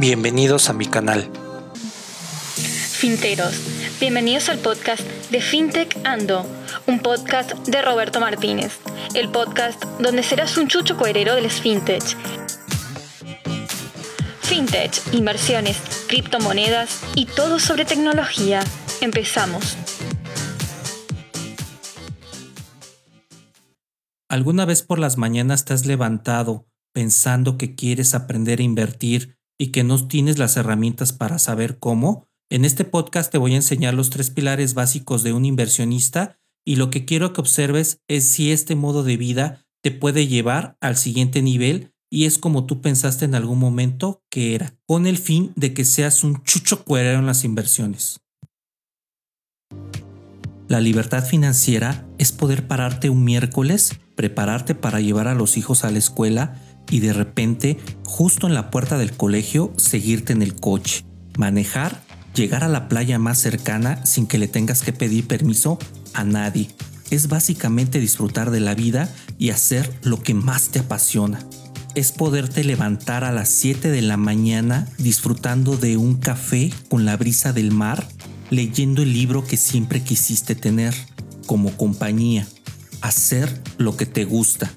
Bienvenidos a mi canal. Finteros, bienvenidos al podcast de FinTech Ando, un podcast de Roberto Martínez, el podcast donde serás un chucho coherero del FinTech. FinTech, inversiones, criptomonedas y todo sobre tecnología. Empezamos. ¿Alguna vez por las mañanas te has levantado pensando que quieres aprender a invertir y que no tienes las herramientas para saber cómo? En este podcast te voy a enseñar los tres pilares básicos de un inversionista y lo que quiero que observes es si este modo de vida te puede llevar al siguiente nivel y es como tú pensaste en algún momento que era, con el fin de que seas un chucho cuerero en las inversiones. La libertad financiera es poder pararte un miércoles, prepararte para llevar a los hijos a la escuela y de repente, justo en la puerta del colegio, seguirte en el coche, manejar, llegar a la playa más cercana sin que le tengas que pedir permiso a nadie. Es básicamente disfrutar de la vida y hacer lo que más te apasiona. Es poderte levantar a las 7 de la mañana disfrutando de un café con la brisa del mar leyendo el libro que siempre quisiste tener como compañía, hacer lo que te gusta.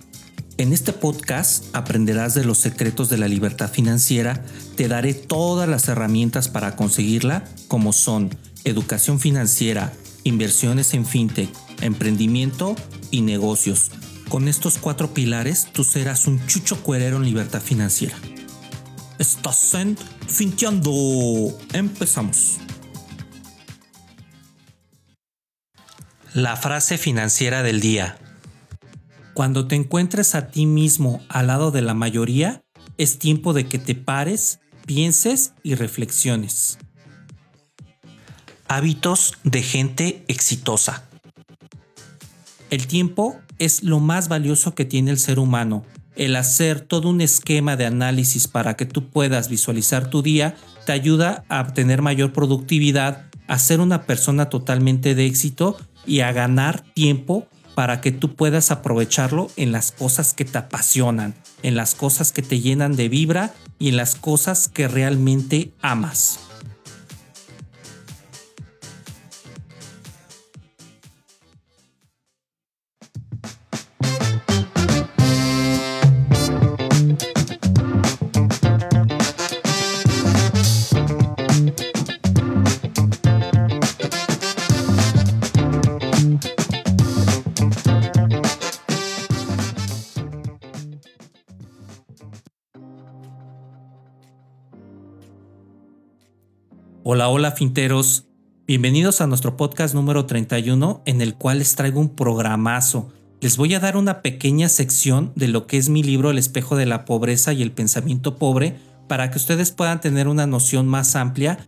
En este podcast aprenderás de los secretos de la libertad financiera, te daré todas las herramientas para conseguirla, como son educación financiera, inversiones en fintech, emprendimiento y negocios. Con estos cuatro pilares tú serás un chucho cuerero en libertad financiera. Estás en Finteando. Empezamos. La frase financiera del día. Cuando te encuentres a ti mismo al lado de la mayoría, es tiempo de que te pares, pienses y reflexiones. Hábitos de gente exitosa. El tiempo es lo más valioso que tiene el ser humano. El hacer todo un esquema de análisis para que tú puedas visualizar tu día te ayuda a obtener mayor productividad, a ser una persona totalmente de éxito y a ganar tiempo para que tú puedas aprovecharlo en las cosas que te apasionan, en las cosas que te llenan de vibra y en las cosas que realmente amas. Hola, hola finteros. Bienvenidos a nuestro podcast número 31 en el cual les traigo un programazo. Les voy a dar una pequeña sección de lo que es mi libro El espejo de la pobreza y el pensamiento pobre para que ustedes puedan tener una noción más amplia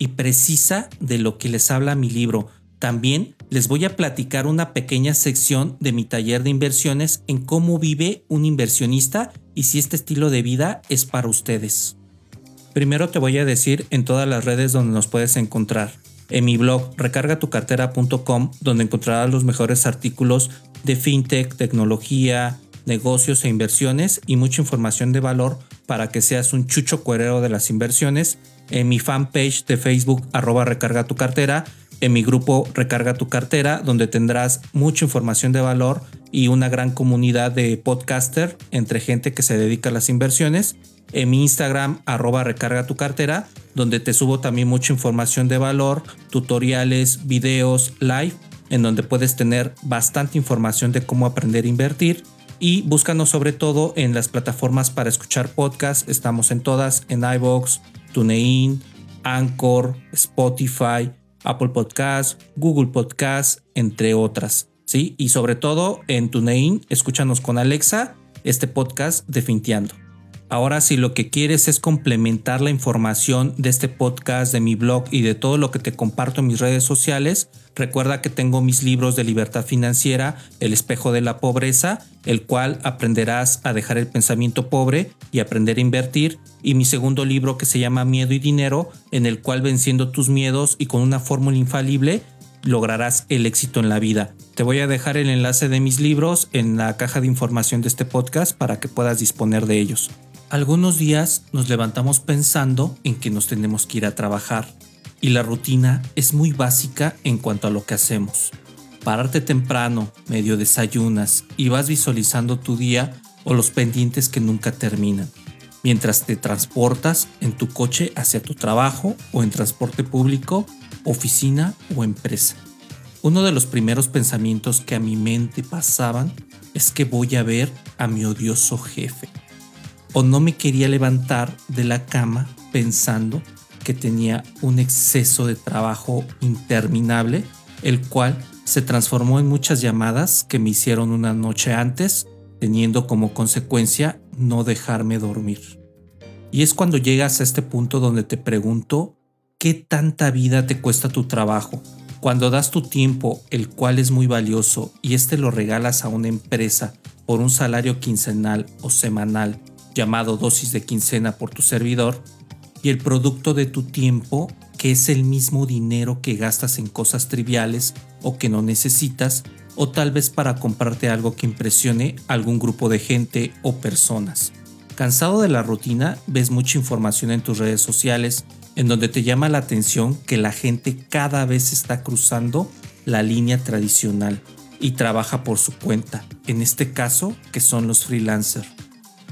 y precisa de lo que les habla mi libro. También les voy a platicar una pequeña sección de mi taller de inversiones en cómo vive un inversionista y si este estilo de vida es para ustedes. Primero te voy a decir en todas las redes donde nos puedes encontrar. En mi blog recargatucartera.com donde encontrarás los mejores artículos de fintech, tecnología, negocios e inversiones y mucha información de valor para que seas un chucho cuerero de las inversiones. En mi fanpage de Facebook arroba recarga tu cartera. En mi grupo Recarga tu cartera donde tendrás mucha información de valor y una gran comunidad de podcaster entre gente que se dedica a las inversiones en mi Instagram, arroba recarga tu cartera, donde te subo también mucha información de valor, tutoriales, videos, live, en donde puedes tener bastante información de cómo aprender a invertir. Y búscanos sobre todo en las plataformas para escuchar podcasts. Estamos en todas, en iBox, TuneIn, Anchor, Spotify, Apple Podcasts, Google Podcasts, entre otras. ¿sí? Y sobre todo en TuneIn, escúchanos con Alexa este podcast de Finteando. Ahora si lo que quieres es complementar la información de este podcast, de mi blog y de todo lo que te comparto en mis redes sociales, recuerda que tengo mis libros de libertad financiera, El espejo de la pobreza, el cual aprenderás a dejar el pensamiento pobre y aprender a invertir, y mi segundo libro que se llama Miedo y Dinero, en el cual venciendo tus miedos y con una fórmula infalible, lograrás el éxito en la vida. Te voy a dejar el enlace de mis libros en la caja de información de este podcast para que puedas disponer de ellos. Algunos días nos levantamos pensando en que nos tenemos que ir a trabajar y la rutina es muy básica en cuanto a lo que hacemos. Pararte temprano, medio desayunas y vas visualizando tu día o los pendientes que nunca terminan, mientras te transportas en tu coche hacia tu trabajo o en transporte público, oficina o empresa. Uno de los primeros pensamientos que a mi mente pasaban es que voy a ver a mi odioso jefe. O no me quería levantar de la cama pensando que tenía un exceso de trabajo interminable, el cual se transformó en muchas llamadas que me hicieron una noche antes, teniendo como consecuencia no dejarme dormir. Y es cuando llegas a este punto donde te pregunto, ¿qué tanta vida te cuesta tu trabajo? Cuando das tu tiempo, el cual es muy valioso, y este lo regalas a una empresa por un salario quincenal o semanal, llamado dosis de quincena por tu servidor, y el producto de tu tiempo, que es el mismo dinero que gastas en cosas triviales o que no necesitas, o tal vez para comprarte algo que impresione a algún grupo de gente o personas. Cansado de la rutina, ves mucha información en tus redes sociales en donde te llama la atención que la gente cada vez está cruzando la línea tradicional y trabaja por su cuenta, en este caso que son los freelancers.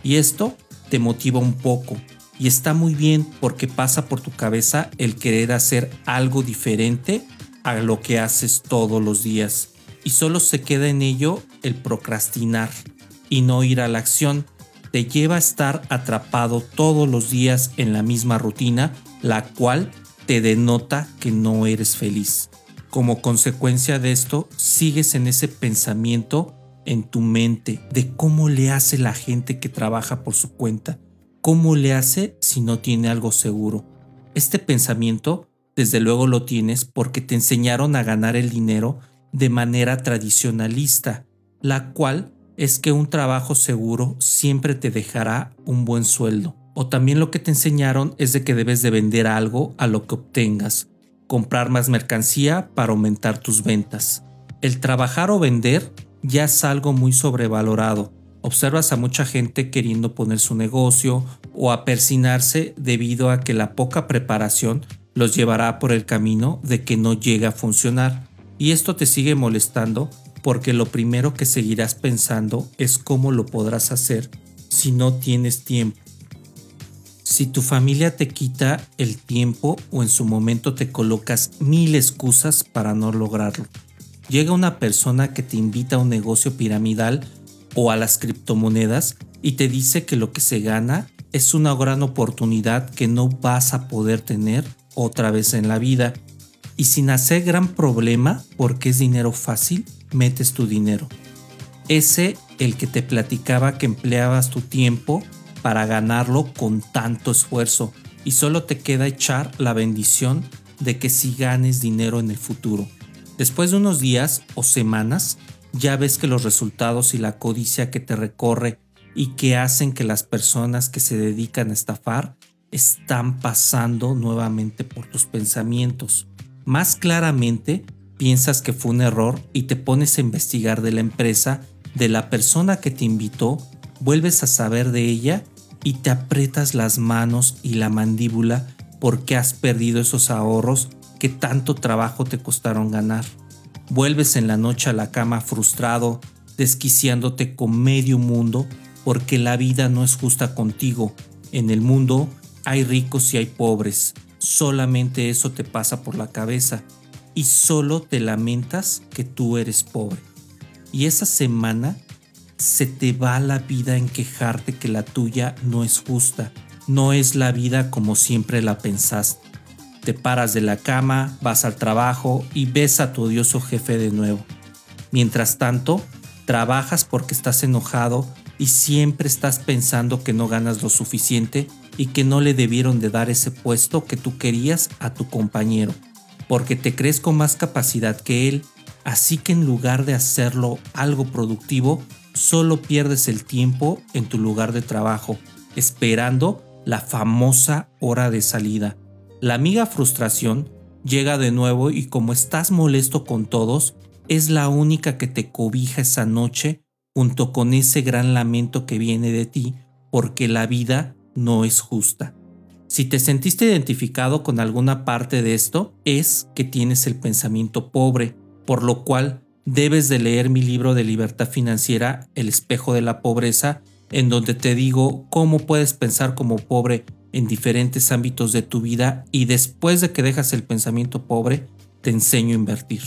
Y esto te motiva un poco, y está muy bien porque pasa por tu cabeza el querer hacer algo diferente a lo que haces todos los días. Y solo se queda en ello el procrastinar y no ir a la acción. Te lleva a estar atrapado todos los días en la misma rutina la cual te denota que no eres feliz. Como consecuencia de esto, sigues en ese pensamiento en tu mente de cómo le hace la gente que trabaja por su cuenta ¿cómo le hace si no tiene algo seguro? Este pensamiento, desde luego lo tienes porque te enseñaron a ganar el dinero de manera tradicionalista, la cual es que un trabajo seguro siempre te dejará un buen sueldo. O también lo que te enseñaron es de que debes de vender algo a lo que obtengas, comprar más mercancía para aumentar tus ventas. El trabajar o vender ya es algo muy sobrevalorado observas a mucha gente queriendo poner su negocio o a persinarse debido a que la poca preparación los llevará por el camino de que no llega a funcionar. Y esto te sigue molestando porque lo primero que seguirás pensando es cómo lo podrás hacer si no tienes tiempo. Si tu familia te quita el tiempo o en su momento te colocas mil excusas para no lograrlo. Llega una persona que te invita a un negocio piramidal o a las criptomonedas y te dice que lo que se gana es una gran oportunidad que no vas a poder tener otra vez en la vida. Y sin hacer gran problema, porque es dinero fácil, metes tu dinero. Ese el que te platicaba que empleabas tu tiempo para ganarlo con tanto esfuerzo y solo te queda echar la bendición de que si ganes dinero en el futuro. Después de unos días o semanas, ya ves que los resultados y la codicia que te recorre y que hacen que las personas que se dedican a estafar están pasando nuevamente por tus pensamientos. Más claramente, piensas que fue un error y te pones a investigar de la empresa, de la persona que te invitó, vuelves a saber de ella y te aprietas las manos y la mandíbula porque has perdido esos ahorros que tanto trabajo te costaron ganar. Vuelves en la noche a la cama frustrado, desquiciándote con medio mundo, porque la vida no es justa contigo. En el mundo hay ricos y hay pobres. Solamente eso te pasa por la cabeza y solo te lamentas que tú eres pobre. Y esa semana se te va la vida en quejarte que la tuya no es justa, no es la vida como siempre la pensaste. Te paras de la cama, vas al trabajo y ves a tu odioso jefe de nuevo. Mientras tanto, trabajas porque estás enojado y siempre estás pensando que no ganas lo suficiente y que no le debieron de dar ese puesto que tú querías a tu compañero, porque te crees con más capacidad que él, así que en lugar de hacerlo algo productivo, solo pierdes el tiempo en tu lugar de trabajo, esperando la famosa hora de salida. La amiga frustración llega de nuevo y como estás molesto con todos, es la única que te cobija esa noche junto con ese gran lamento que viene de ti porque la vida no es justa. Si te sentiste identificado con alguna parte de esto, es que tienes el pensamiento pobre, por lo cual debes de leer mi libro de libertad financiera, El espejo de la pobreza, en donde te digo cómo puedes pensar como pobre en diferentes ámbitos de tu vida y después de que dejas el pensamiento pobre, te enseño a invertir.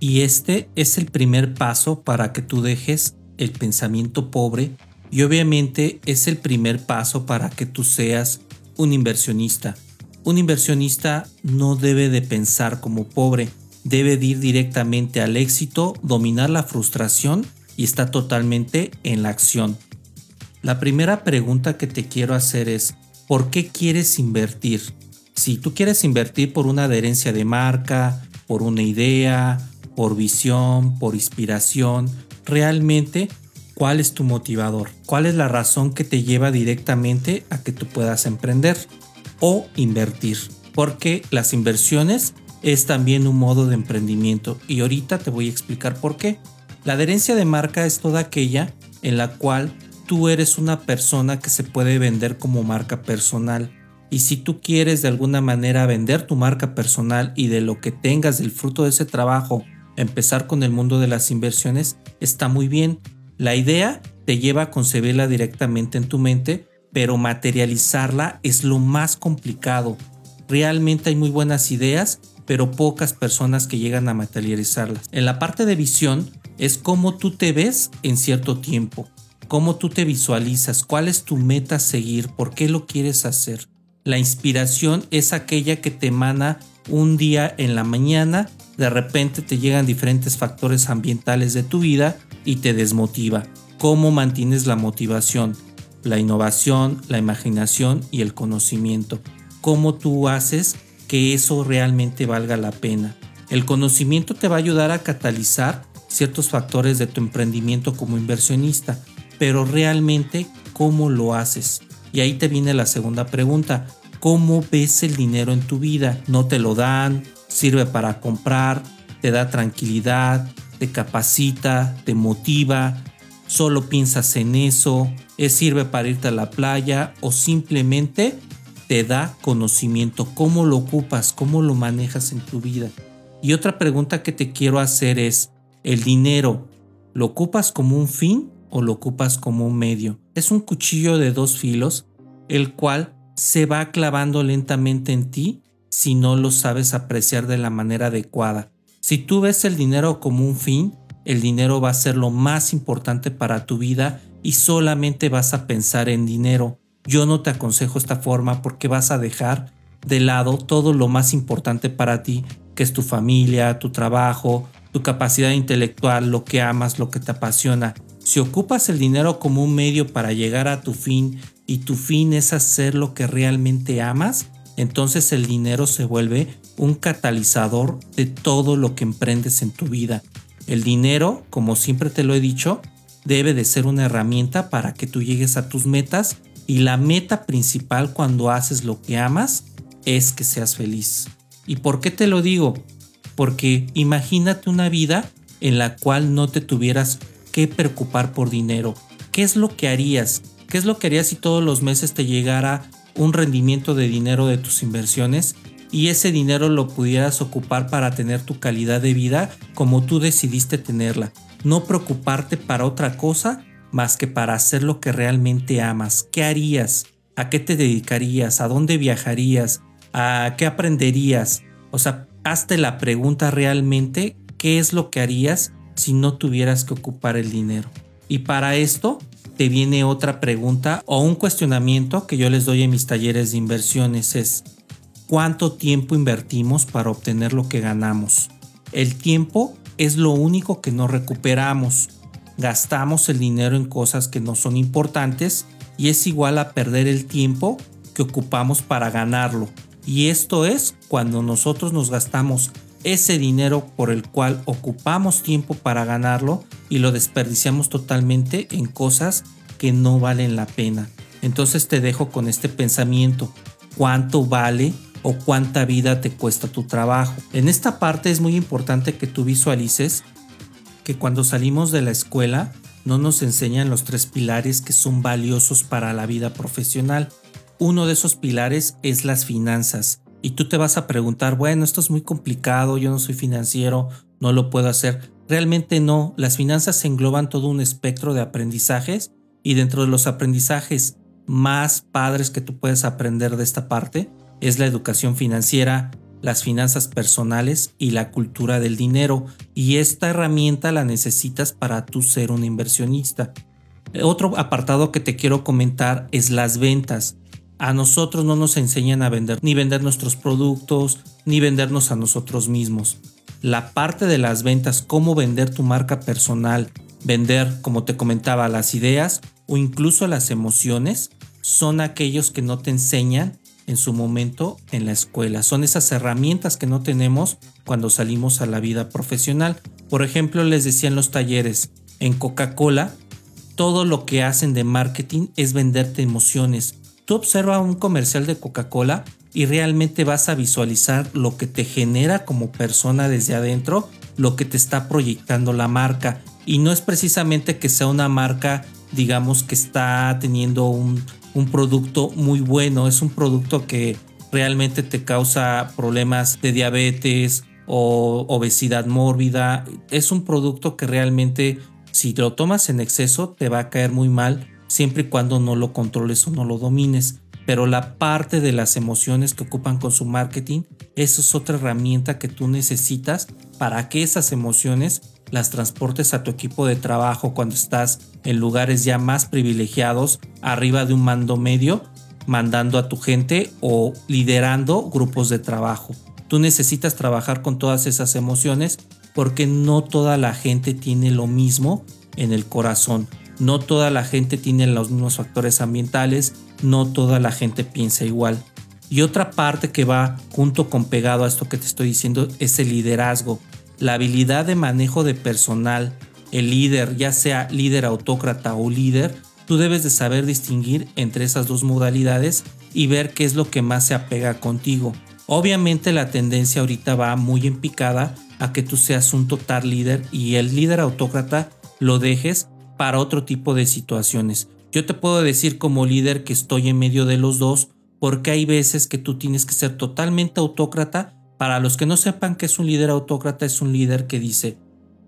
Y este es el primer paso para que tú dejes el pensamiento pobre y obviamente es el primer paso para que tú seas un inversionista. Un inversionista no debe de pensar como pobre, debe de ir directamente al éxito, dominar la frustración y está totalmente en la acción. La primera pregunta que te quiero hacer es, ¿por qué quieres invertir? Si tú quieres invertir por una adherencia de marca, por una idea, por visión, por inspiración, realmente, ¿cuál es tu motivador? ¿Cuál es la razón que te lleva directamente a que tú puedas emprender o invertir? Porque las inversiones es también un modo de emprendimiento y ahorita te voy a explicar por qué. La adherencia de marca es toda aquella en la cual tú eres una persona que se puede vender como marca personal. Y si tú quieres de alguna manera vender tu marca personal y de lo que tengas del fruto de ese trabajo, empezar con el mundo de las inversiones, está muy bien. La idea te lleva a concebirla directamente en tu mente, pero materializarla es lo más complicado. Realmente hay muy buenas ideas, pero pocas personas que llegan a materializarlas. En la parte de visión es cómo tú te ves en cierto tiempo cómo tú te visualizas, cuál es tu meta seguir, por qué lo quieres hacer. La inspiración es aquella que te emana un día en la mañana, de repente te llegan diferentes factores ambientales de tu vida y te desmotiva. ¿Cómo mantienes la motivación? La innovación, la imaginación y el conocimiento. ¿Cómo tú haces que eso realmente valga la pena? El conocimiento te va a ayudar a catalizar ciertos factores de tu emprendimiento como inversionista pero realmente cómo lo haces. Y ahí te viene la segunda pregunta. ¿Cómo ves el dinero en tu vida? ¿No te lo dan? ¿Sirve para comprar? ¿Te da tranquilidad? ¿Te capacita? ¿Te motiva? ¿Solo piensas en eso? ¿Es sirve para irte a la playa? ¿O simplemente te da conocimiento? ¿Cómo lo ocupas? ¿Cómo lo manejas en tu vida? Y otra pregunta que te quiero hacer es, ¿el dinero lo ocupas como un fin o lo ocupas como un medio. Es un cuchillo de dos filos, el cual se va clavando lentamente en ti si no lo sabes apreciar de la manera adecuada. Si tú ves el dinero como un fin, el dinero va a ser lo más importante para tu vida y solamente vas a pensar en dinero. Yo no te aconsejo esta forma porque vas a dejar de lado todo lo más importante para ti, que es tu familia, tu trabajo, tu capacidad intelectual, lo que amas, lo que te apasiona. Si ocupas el dinero como un medio para llegar a tu fin y tu fin es hacer lo que realmente amas, entonces el dinero se vuelve un catalizador de todo lo que emprendes en tu vida. El dinero, como siempre te lo he dicho, debe de ser una herramienta para que tú llegues a tus metas y la meta principal cuando haces lo que amas es que seas feliz. ¿Y por qué te lo digo? Porque imagínate una vida en la cual no te tuvieras que preocupar por dinero. ¿Qué es lo que harías? ¿Qué es lo que harías si todos los meses te llegara un rendimiento de dinero de tus inversiones y ese dinero lo pudieras ocupar para tener tu calidad de vida como tú decidiste tenerla? No preocuparte para otra cosa más que para hacer lo que realmente amas. ¿Qué harías? ¿A qué te dedicarías? ¿A dónde viajarías? ¿A qué aprenderías? O sea, hazte la pregunta realmente, ¿qué es lo que harías si no tuvieras que ocupar el dinero? Y para esto te viene otra pregunta o un cuestionamiento que yo les doy en mis talleres de inversiones es ¿cuánto tiempo invertimos para obtener lo que ganamos? El tiempo es lo único que no recuperamos. Gastamos el dinero en cosas que no son importantes y es igual a perder el tiempo que ocupamos para ganarlo. Y esto es cuando nosotros nos gastamos ese dinero por el cual ocupamos tiempo para ganarlo y lo desperdiciamos totalmente en cosas que no valen la pena. Entonces te dejo con este pensamiento. ¿Cuánto vale o cuánta vida te cuesta tu trabajo? En esta parte es muy importante que tú visualices que cuando salimos de la escuela no nos enseñan los tres pilares que son valiosos para la vida profesional. Uno de esos pilares es las finanzas. Y tú te vas a preguntar, bueno, esto es muy complicado, yo no soy financiero, no lo puedo hacer. Realmente no, las finanzas engloban todo un espectro de aprendizajes y dentro de los aprendizajes más padres que tú puedes aprender de esta parte es la educación financiera, las finanzas personales y la cultura del dinero. Y esta herramienta la necesitas para tú ser un inversionista. Otro apartado que te quiero comentar es las ventas. A nosotros no nos enseñan a vender, ni vender nuestros productos, ni vendernos a nosotros mismos. La parte de las ventas, cómo vender tu marca personal, vender, como te comentaba, las ideas o incluso las emociones, son aquellos que no te enseñan en su momento en la escuela. Son esas herramientas que no tenemos cuando salimos a la vida profesional. Por ejemplo, les decía en los talleres, en Coca-Cola, todo lo que hacen de marketing es venderte emociones. Tú observa un comercial de Coca-Cola y realmente vas a visualizar lo que te genera como persona desde adentro, lo que te está proyectando la marca. Y no es precisamente que sea una marca, digamos, que está teniendo un, un producto muy bueno, es un producto que realmente te causa problemas de diabetes o obesidad mórbida. Es un producto que realmente si lo tomas en exceso te va a caer muy mal siempre y cuando no lo controles o no lo domines. Pero la parte de las emociones que ocupan con su marketing, eso es otra herramienta que tú necesitas para que esas emociones las transportes a tu equipo de trabajo cuando estás en lugares ya más privilegiados, arriba de un mando medio, mandando a tu gente o liderando grupos de trabajo. Tú necesitas trabajar con todas esas emociones porque no toda la gente tiene lo mismo en el corazón. No toda la gente tiene los mismos factores ambientales, no toda la gente piensa igual. Y otra parte que va junto con pegado a esto que te estoy diciendo es el liderazgo la habilidad de manejo de personal, el líder, ya sea líder autócrata o líder, tú debes de saber distinguir entre esas dos modalidades y ver qué es lo que más se apega contigo. Obviamente la tendencia ahorita va muy en picada a que tú seas un total líder y el líder autócrata lo dejes para otro tipo de situaciones. Yo te puedo decir como líder que estoy en medio de los dos porque hay veces que tú tienes que ser totalmente autócrata para los que no sepan que es un líder autócrata, es un líder que dice,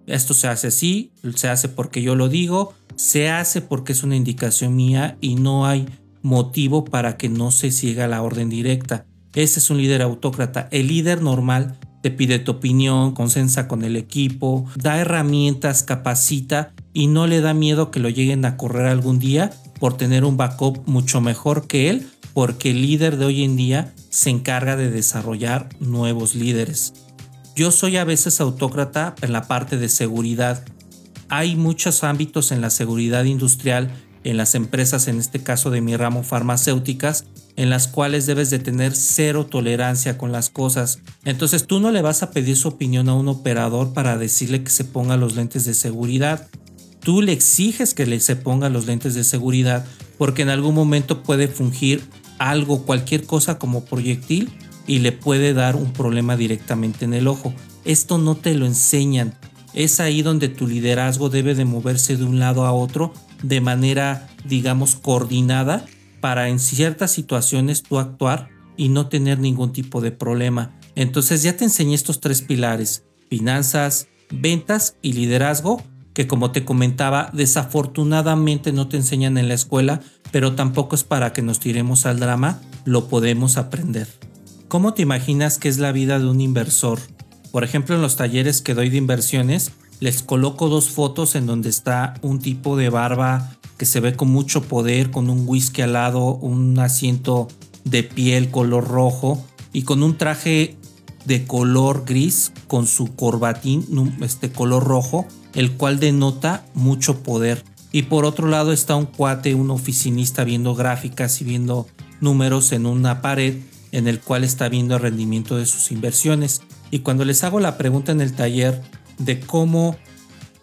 esto se hace así, se hace porque yo lo digo, se hace porque es una indicación mía y no hay motivo para que no se siga la orden directa. Ese es un líder autócrata. El líder normal te pide tu opinión, consensa con el equipo, da herramientas, capacita y no le da miedo que lo lleguen a correr algún día por tener un backup mucho mejor que él, porque el líder de hoy en día se encarga de desarrollar nuevos líderes. Yo soy a veces autócrata en la parte de seguridad. Hay muchos ámbitos en la seguridad industrial, en las empresas, en este caso de mi ramo farmacéuticas, en las cuales debes de tener cero tolerancia con las cosas. Entonces tú no le vas a pedir su opinión a un operador para decirle que se ponga los lentes de seguridad. Tú le exiges que le se ponga los lentes de seguridad porque en algún momento puede fungir algo, cualquier cosa como proyectil y le puede dar un problema directamente en el ojo. Esto no te lo enseñan. Es ahí donde tu liderazgo debe de moverse de un lado a otro de manera, digamos, coordinada para en ciertas situaciones tú actuar y no tener ningún tipo de problema. Entonces ya te enseñé estos tres pilares, finanzas, ventas y liderazgo, que como te comentaba, desafortunadamente no te enseñan en la escuela pero tampoco es para que nos tiremos al drama, lo podemos aprender. ¿Cómo te imaginas que es la vida de un inversor? Por ejemplo, en los talleres que doy de inversiones, les coloco dos fotos en donde está un tipo de barba que se ve con mucho poder, con un whisky al lado, un asiento de piel color rojo y con un traje de color gris con su corbatín este color rojo, el cual denota mucho poder. Y por otro lado está un cuate, un oficinista viendo gráficas y viendo números en una pared en el cual está viendo el rendimiento de sus inversiones. Y cuando les hago la pregunta en el taller de cómo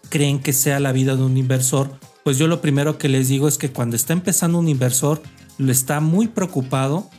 creen que sea la vida de un inversor, pues yo lo primero que les digo es que cuando está empezando un inversor, lo está muy preocupado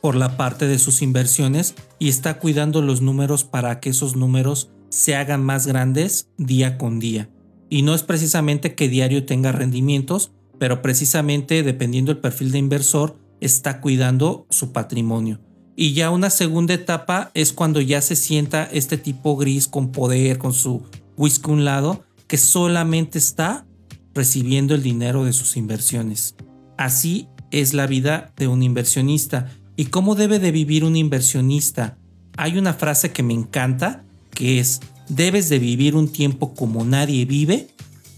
por la parte de sus inversiones y está cuidando los números para que esos números se hagan más grandes día con día. Y no es precisamente que diario tenga rendimientos, pero precisamente dependiendo del perfil de inversor, está cuidando su patrimonio. Y ya una segunda etapa es cuando ya se sienta este tipo gris con poder, con su whisky un lado, que solamente está recibiendo el dinero de sus inversiones. Así es la vida de un inversionista. ¿Y cómo debe de vivir un inversionista? Hay una frase que me encanta, que es, debes de vivir un tiempo como nadie vive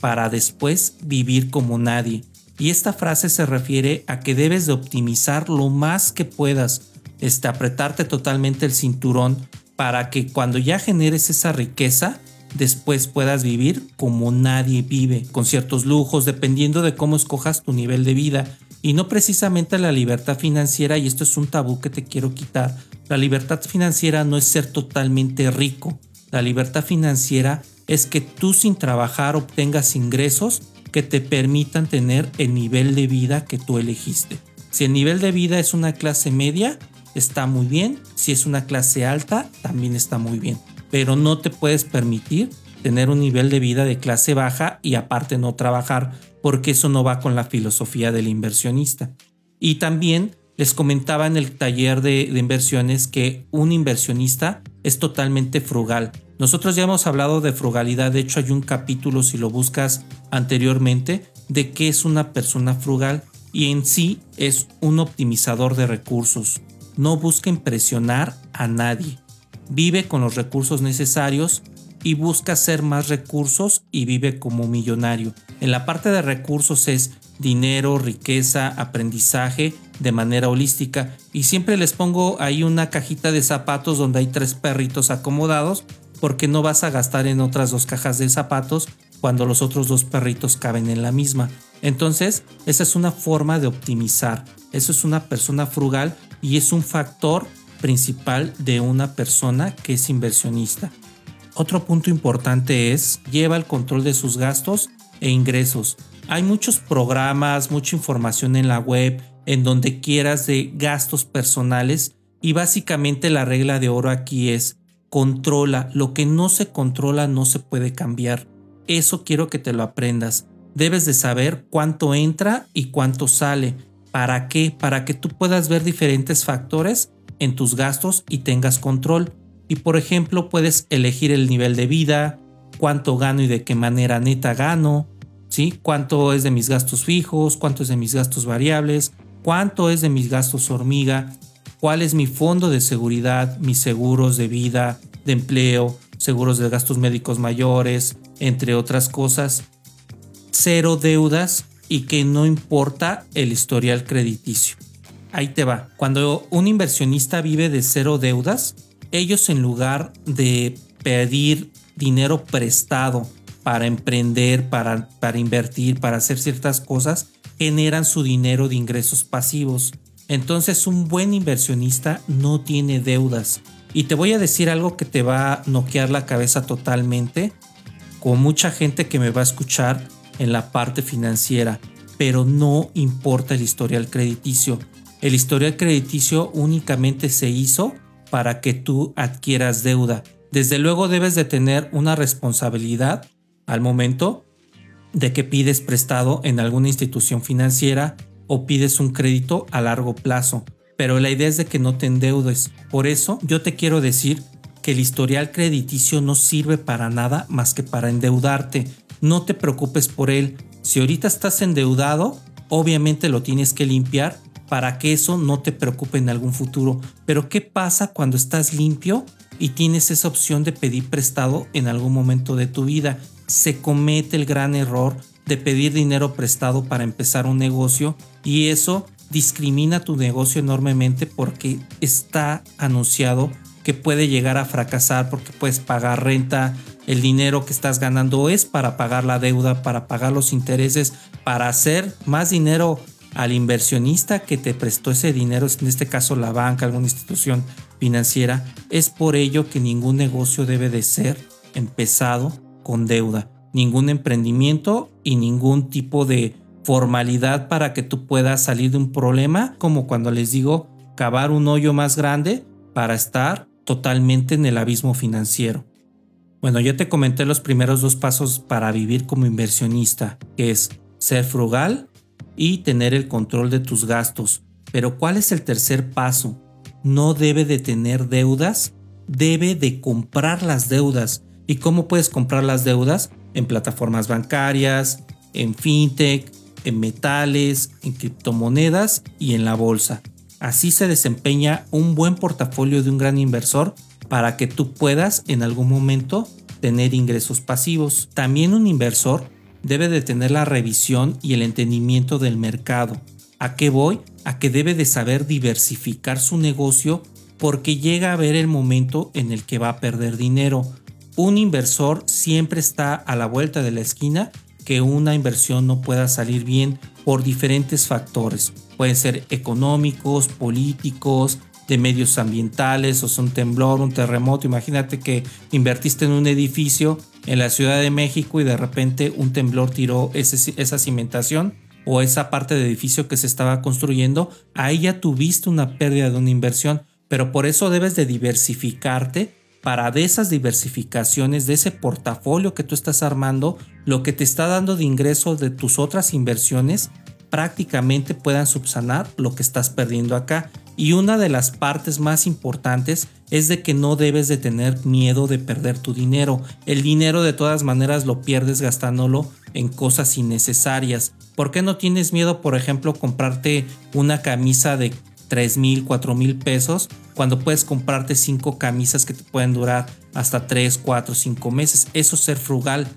para después vivir como nadie. Y esta frase se refiere a que debes de optimizar lo más que puedas, este, apretarte totalmente el cinturón para que cuando ya generes esa riqueza, después puedas vivir como nadie vive, con ciertos lujos, dependiendo de cómo escojas tu nivel de vida. Y no precisamente la libertad financiera, y esto es un tabú que te quiero quitar, la libertad financiera no es ser totalmente rico. La libertad financiera es que tú sin trabajar obtengas ingresos que te permitan tener el nivel de vida que tú elegiste. Si el nivel de vida es una clase media, está muy bien. Si es una clase alta, también está muy bien. Pero no te puedes permitir tener un nivel de vida de clase baja y aparte no trabajar, porque eso no va con la filosofía del inversionista. Y también les comentaba en el taller de, inversiones que un inversionista es totalmente frugal. Nosotros ya hemos hablado de frugalidad, de hecho hay un capítulo si lo buscas anteriormente de qué es una persona frugal y en sí es un optimizador de recursos. No busca impresionar a nadie. Vive con los recursos necesarios y busca hacer más recursos y vive como millonario. En la parte de recursos es dinero, riqueza, aprendizaje de manera holística y siempre les pongo ahí una cajita de zapatos donde hay tres perritos acomodados porque no vas a gastar en otras dos cajas de zapatos cuando los otros dos perritos caben en la misma. Entonces, esa es una forma de optimizar. Eso es una persona frugal y es un factor principal de una persona que es inversionista. Otro punto importante es lleva el control de sus gastos e ingresos. Hay muchos programas, mucha información en la web, en donde quieras de gastos personales y básicamente la regla de oro aquí es controla. Lo que no se controla no se puede cambiar. Eso quiero que te lo aprendas. Debes de saber cuánto entra y cuánto sale. ¿Para qué? Para que tú puedas ver diferentes factores en tus gastos y tengas control. Y por ejemplo, puedes elegir el nivel de vida, cuánto gano y de qué manera neta gano, ¿sí? Cuánto es de mis gastos fijos, cuánto es de mis gastos variables, cuánto es de mis gastos hormiga, cuál es mi fondo de seguridad, mis seguros de vida, de empleo, seguros de gastos médicos mayores, entre otras cosas. Cero deudas y que no importa el historial crediticio. Ahí te va. Cuando un inversionista vive de cero deudas, ellos en lugar de pedir dinero prestado para emprender, para, para invertir, para hacer ciertas cosas, generan su dinero de ingresos pasivos. Entonces un buen inversionista no tiene deudas. Y te voy a decir algo que te va a noquear la cabeza totalmente, con mucha gente que me va a escuchar en la parte financiera, pero no importa el historial crediticio. El historial crediticio únicamente se hizo para que tú adquieras deuda. Desde luego debes de tener una responsabilidad al momento de que pides prestado en alguna institución financiera o pides un crédito a largo plazo, pero la idea es de que no te endeudes. Por eso yo te quiero decir que el historial crediticio no sirve para nada más que para endeudarte. No te preocupes por él. Si ahorita estás endeudado, obviamente lo tienes que limpiar para que eso no te preocupe en algún futuro. Pero ¿qué pasa cuando estás limpio y tienes esa opción de pedir prestado en algún momento de tu vida? Se comete el gran error de pedir dinero prestado para empezar un negocio y eso discrimina tu negocio enormemente porque está anunciado que puede llegar a fracasar porque puedes pagar renta, el dinero que estás ganando es para pagar la deuda, para pagar los intereses, para hacer más dinero al inversionista que te prestó ese dinero, en este caso la banca, alguna institución financiera. Es por ello que ningún negocio debe de ser empezado con deuda ningún emprendimiento y ningún tipo de formalidad para que tú puedas salir de un problema, como cuando les digo, cavar un hoyo más grande para estar totalmente en el abismo financiero. Bueno, ya te comenté los primeros dos pasos para vivir como inversionista, que es ser frugal y tener el control de tus gastos. Pero ¿cuál es el tercer paso? No debe de tener deudas, debe de comprar las deudas. ¿Y cómo puedes comprar las deudas? En plataformas bancarias, en fintech, en metales, en criptomonedas y en la bolsa. Así se desempeña un buen portafolio de un gran inversor para que tú puedas en algún momento tener ingresos pasivos. También un inversor debe de tener la revisión y el entendimiento del mercado. ¿A qué voy? A que debe de saber diversificar su negocio porque llega a ver el momento en el que va a perder dinero. Un inversor siempre está a la vuelta de la esquina que una inversión no pueda salir bien por diferentes factores. Pueden ser económicos, políticos, de medios ambientales, o sea, un temblor, un terremoto. Imagínate que invertiste en un edificio en la Ciudad de México y de repente un temblor tiró esa cimentación o esa parte de edificio que se estaba construyendo. Ahí ya tuviste una pérdida de una inversión, pero por eso debes de diversificarte para de esas diversificaciones, de ese portafolio que tú estás armando, lo que te está dando de ingreso de tus otras inversiones, prácticamente puedan subsanar lo que estás perdiendo acá. Y una de las partes más importantes es de que no debes de tener miedo de perder tu dinero. El dinero de todas maneras lo pierdes gastándolo en cosas innecesarias. ¿Por qué no tienes miedo, por ejemplo, comprarte una camisa de 3 mil, 4 mil pesos cuando puedes comprarte 5 camisas que te pueden durar hasta 3, 4, 5 meses? Eso es ser frugal.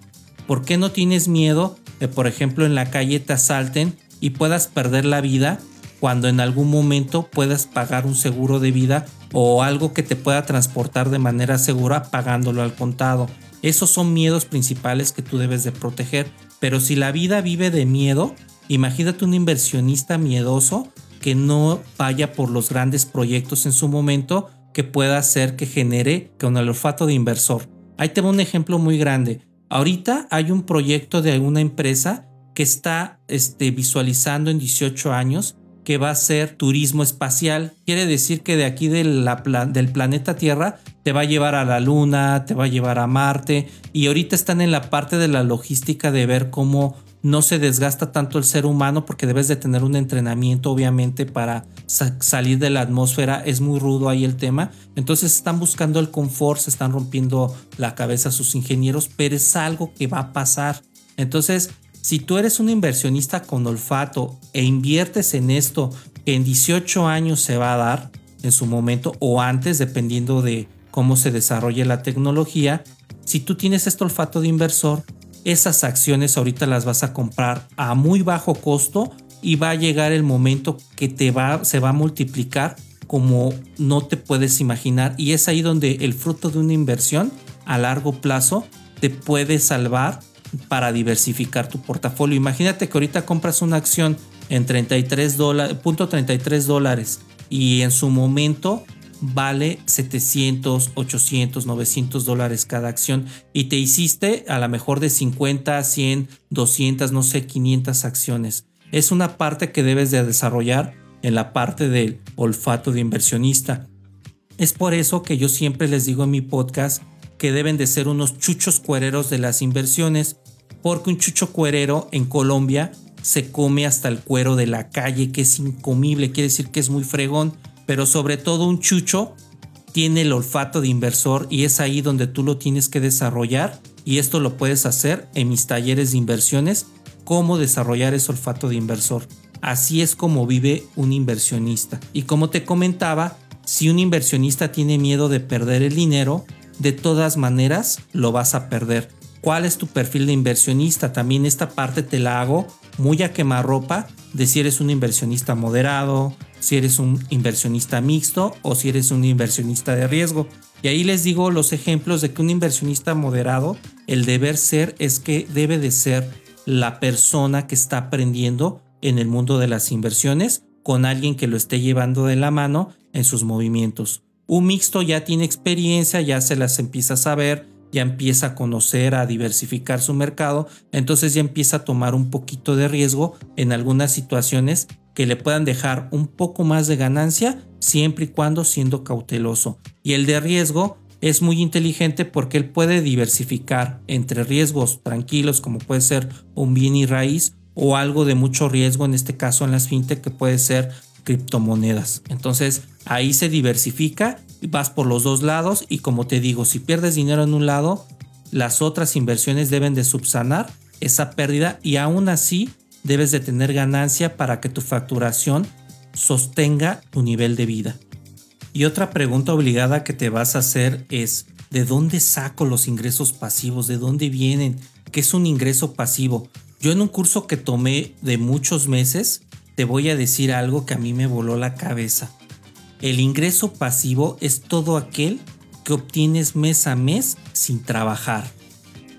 ¿Por qué no tienes miedo de, por ejemplo, en la calle te asalten y puedas perder la vida cuando en algún momento puedas pagar un seguro de vida o algo que te pueda transportar de manera segura pagándolo al contado. Esos son miedos principales que tú debes de proteger. Pero si la vida vive de miedo, imagínate un inversionista miedoso que no vaya por los grandes proyectos en su momento que pueda hacer que genere con el olfato de inversor. Ahí te un ejemplo muy grande. Ahorita hay un proyecto de alguna empresa que está este, visualizando en 18 años que va a ser turismo espacial. Quiere decir que de aquí del planeta Tierra te va a llevar a la Luna, te va a llevar a Marte y ahorita están en la parte de la logística de ver cómo no se desgasta tanto el ser humano porque debes de tener un entrenamiento obviamente para salir de la atmósfera. Es muy rudo ahí el tema. Entonces están buscando el confort, se están rompiendo la cabeza sus ingenieros, pero es algo que va a pasar. Entonces si tú eres un inversionista con olfato e inviertes en esto que en 18 años se va a dar en su momento o antes, dependiendo de cómo se desarrolle la tecnología, si tú tienes este olfato de inversor, esas acciones ahorita las vas a comprar a muy bajo costo y va a llegar el momento que te va, se va a multiplicar como no te puedes imaginar. Y es ahí donde el fruto de una inversión a largo plazo te puede salvar para diversificar tu portafolio. Imagínate que ahorita compras una acción en 33 dólares, punto 33 dólares y en su momento vale 700, 800, 900 dólares cada acción y te hiciste a lo mejor de 50, 100, 200, no sé, 500 acciones. Es una parte que debes de desarrollar en la parte del olfato de inversionista. Es por eso que yo siempre les digo en mi podcast que deben de ser unos chuchos cuereros de las inversiones porque un chucho cuerero en Colombia se come hasta el cuero de la calle, que es incomible, quiere decir que es muy fregón, pero sobre todo un chucho tiene el olfato de inversor y es ahí donde tú lo tienes que desarrollar y esto lo puedes hacer en mis talleres de inversiones, cómo desarrollar ese olfato de inversor. Así es como vive un inversionista. Y como te comentaba, si un inversionista tiene miedo de perder el dinero, de todas maneras lo vas a perder cuál es tu perfil de inversionista. También esta parte te la hago muy a quemarropa de si eres un inversionista moderado, si eres un inversionista mixto o si eres un inversionista de riesgo. Y ahí les digo los ejemplos de que un inversionista moderado, el deber ser es que debe de ser la persona que está aprendiendo en el mundo de las inversiones con alguien que lo esté llevando de la mano en sus movimientos. Un mixto ya tiene experiencia, ya se las empieza a saber, ya empieza a conocer, a diversificar su mercado, entonces ya empieza a tomar un poquito de riesgo en algunas situaciones que le puedan dejar un poco más de ganancia siempre y cuando siendo cauteloso. Y el de riesgo, es muy inteligente porque él puede diversificar entre riesgos tranquilos como puede ser un bien y raíz o algo de mucho riesgo, en este caso en las fintech que puede ser criptomonedas. Entonces ahí se diversifica, vas por los dos lados y como te digo, si pierdes dinero en un lado, las otras inversiones deben de subsanar esa pérdida y aún así debes de tener ganancia para que tu facturación sostenga tu nivel de vida. Y otra pregunta obligada que te vas a hacer es, ¿de dónde saco los ingresos pasivos? ¿De dónde vienen? ¿Qué es un ingreso pasivo? Yo en un curso que tomé de muchos meses, te voy a decir algo que a mí me voló la cabeza. El ingreso pasivo es todo aquel que obtienes mes a mes sin trabajar.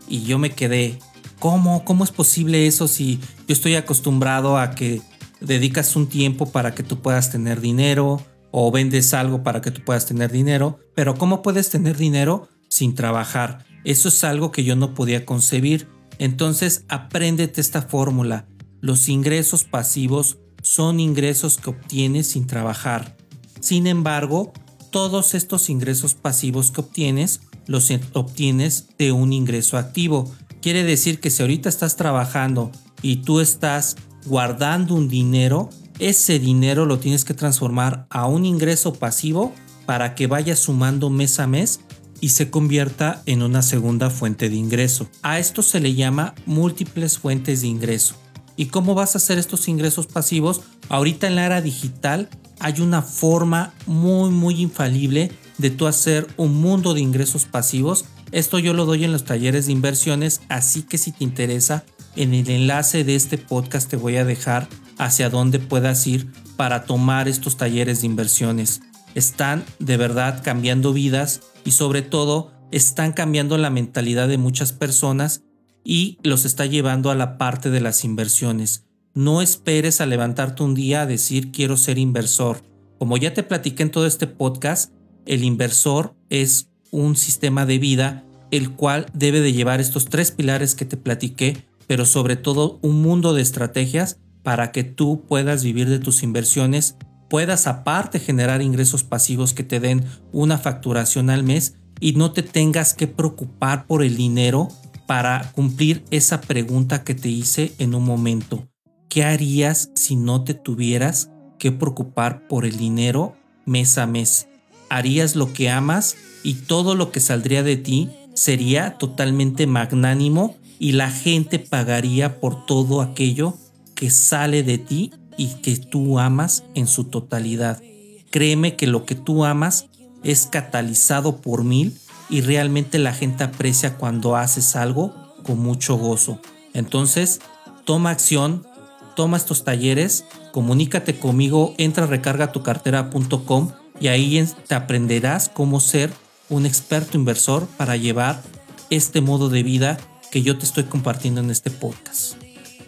Y yo me quedé, ¿cómo? ¿Cómo es posible eso si yo estoy acostumbrado a que dedicas un tiempo para que tú puedas tener dinero o vendes algo para que tú puedas tener dinero? Pero ¿cómo puedes tener dinero sin trabajar? Eso es algo que yo no podía concebir. Entonces, apréndete esta fórmula. Los ingresos pasivos son ingresos que obtienes sin trabajar. Sin embargo, todos estos ingresos pasivos que obtienes los obtienes de un ingreso activo. Quiere decir que si ahorita estás trabajando y tú estás guardando un dinero, ese dinero lo tienes que transformar a un ingreso pasivo para que vaya sumando mes a mes y se convierta en una segunda fuente de ingreso. A esto se le llama múltiples fuentes de ingreso. ¿Y cómo vas a hacer estos ingresos pasivos? Ahorita en la era digital hay una forma muy muy infalible de tú hacer un mundo de ingresos pasivos. Esto yo lo doy en los talleres de inversiones, así que si te interesa, en el enlace de este podcast te voy a dejar hacia dónde puedas ir para tomar estos talleres de inversiones. Están de verdad cambiando vidas y sobre todo están cambiando la mentalidad de muchas personas y los está llevando a la parte de las inversiones. No esperes a levantarte un día a decir quiero ser inversor. Como ya te platiqué en todo este podcast, el inversor es un sistema de vida el cual debe de llevar estos tres pilares que te platiqué, pero sobre todo un mundo de estrategias para que tú puedas vivir de tus inversiones, puedas aparte generar ingresos pasivos que te den una facturación al mes y no te tengas que preocupar por el dinero para cumplir esa pregunta que te hice en un momento. ¿Qué harías si no te tuvieras que preocupar por el dinero mes a mes? ¿Harías lo que amas y todo lo que saldría de ti sería totalmente magnánimo y la gente pagaría por todo aquello que sale de ti y que tú amas en su totalidad? Créeme que lo que tú amas es catalizado por mil y realmente la gente aprecia cuando haces algo con mucho gozo. Entonces, toma acción, toma estos talleres, comunícate conmigo, entra a recargatucartera.com y ahí te aprenderás cómo ser un experto inversor para llevar este modo de vida que yo te estoy compartiendo en este podcast.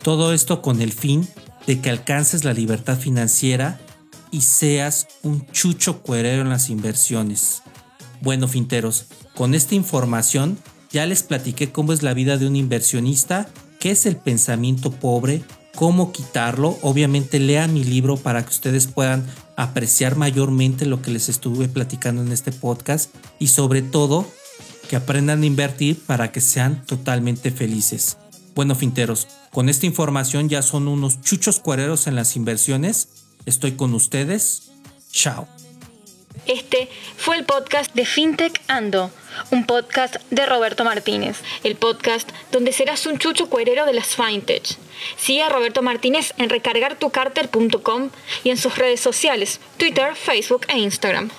Todo esto con el fin de que alcances la libertad financiera y seas un chucho cuerero en las inversiones. Bueno, finteros, con esta información ya les platiqué cómo es la vida de un inversionista, qué es el pensamiento pobre, cómo quitarlo. Obviamente lean mi libro para que ustedes puedan apreciar mayormente lo que les estuve platicando en este podcast y sobre todo que aprendan a invertir para que sean totalmente felices. Bueno, finteros, con esta información ya son unos chuchos cuareros en las inversiones. Estoy con ustedes. Chao. Este fue el podcast de FinTech Ando, un podcast de Roberto Martínez, el podcast donde serás un chucho cuerero de las FinTech. Sigue a Roberto Martínez en recargartucarter.com y en sus redes sociales, Twitter, Facebook e Instagram.